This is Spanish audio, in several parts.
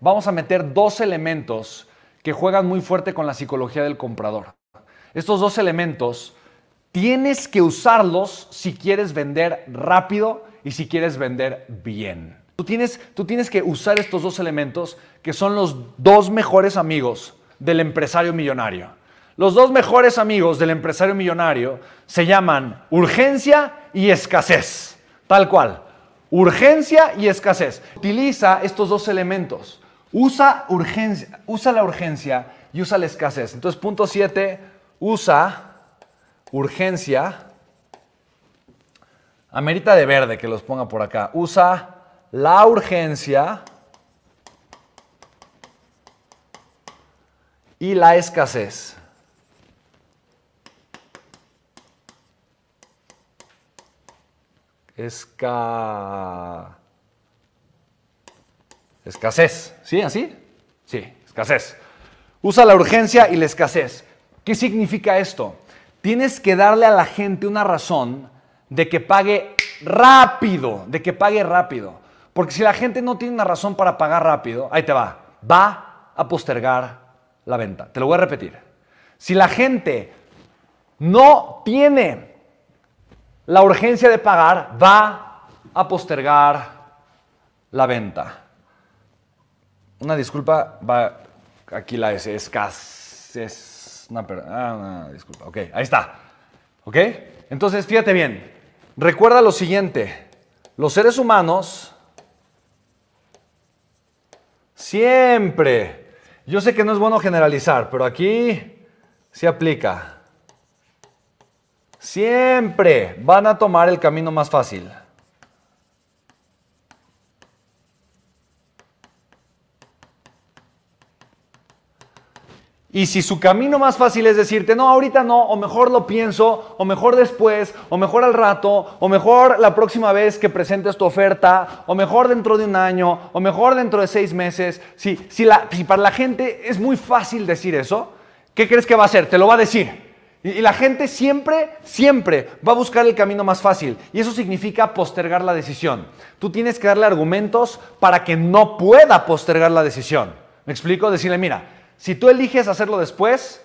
vamos a meter dos elementos que juegan muy fuerte con la psicología del comprador. Estos dos elementos tienes que usarlos si quieres vender rápido y si quieres vender bien. Tú tienes, tú tienes que usar estos dos elementos que son los dos mejores amigos del empresario millonario. Los dos mejores amigos del empresario millonario se llaman urgencia y escasez. Tal cual. Urgencia y escasez. Utiliza estos dos elementos. Usa, urgencia, usa la urgencia y usa la escasez. Entonces, punto 7, usa urgencia. Amerita de verde que los ponga por acá. Usa la urgencia y la escasez. Esca... Escasez. ¿Sí? ¿Así? Sí, escasez. Usa la urgencia y la escasez. ¿Qué significa esto? Tienes que darle a la gente una razón de que pague rápido, de que pague rápido. Porque si la gente no tiene una razón para pagar rápido, ahí te va, va a postergar la venta. Te lo voy a repetir. Si la gente no tiene la urgencia de pagar va a postergar la venta. Una disculpa, va aquí la S, escasez. Una, ah, una disculpa, ok, ahí está. ¿Ok? Entonces, fíjate bien, recuerda lo siguiente, los seres humanos siempre, yo sé que no es bueno generalizar, pero aquí se aplica siempre van a tomar el camino más fácil. Y si su camino más fácil es decirte, no, ahorita no, o mejor lo pienso, o mejor después, o mejor al rato, o mejor la próxima vez que presentes tu oferta, o mejor dentro de un año, o mejor dentro de seis meses, si, si, para la gente es muy fácil decir eso, ¿qué crees que va a hacer? Te lo va a decir. Y, la gente siempre, siempre va a buscar el camino más fácil. Y eso significa postergar la decisión. Tú tienes que darle argumentos para que no pueda postergar la decisión. ¿Me explico? Decirle, mira, si tú eliges hacerlo después,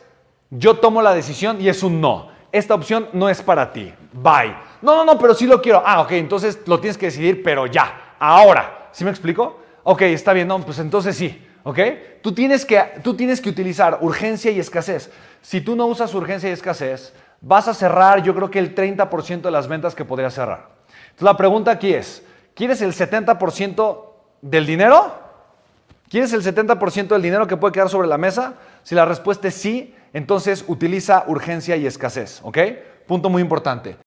yo tomo la decisión y es un no. Esta opción no es para ti. Bye. No, no, no, pero sí lo quiero. Ah, ok, entonces lo tienes que decidir, pero ya, ahora. ¿Sí me explico? Ok, está bien, no, pues entonces sí. ¿Ok? Tú tienes, que, tú tienes que utilizar urgencia y escasez. Si tú no usas urgencia y escasez, vas a cerrar yo creo que el 30% de las ventas que podrías cerrar. Entonces la pregunta aquí es, ¿quieres el 70% del dinero? ¿Quieres el 70% del dinero que puede quedar sobre la mesa? Si la respuesta es sí, entonces utiliza urgencia y escasez, ¿ok? Punto muy importante.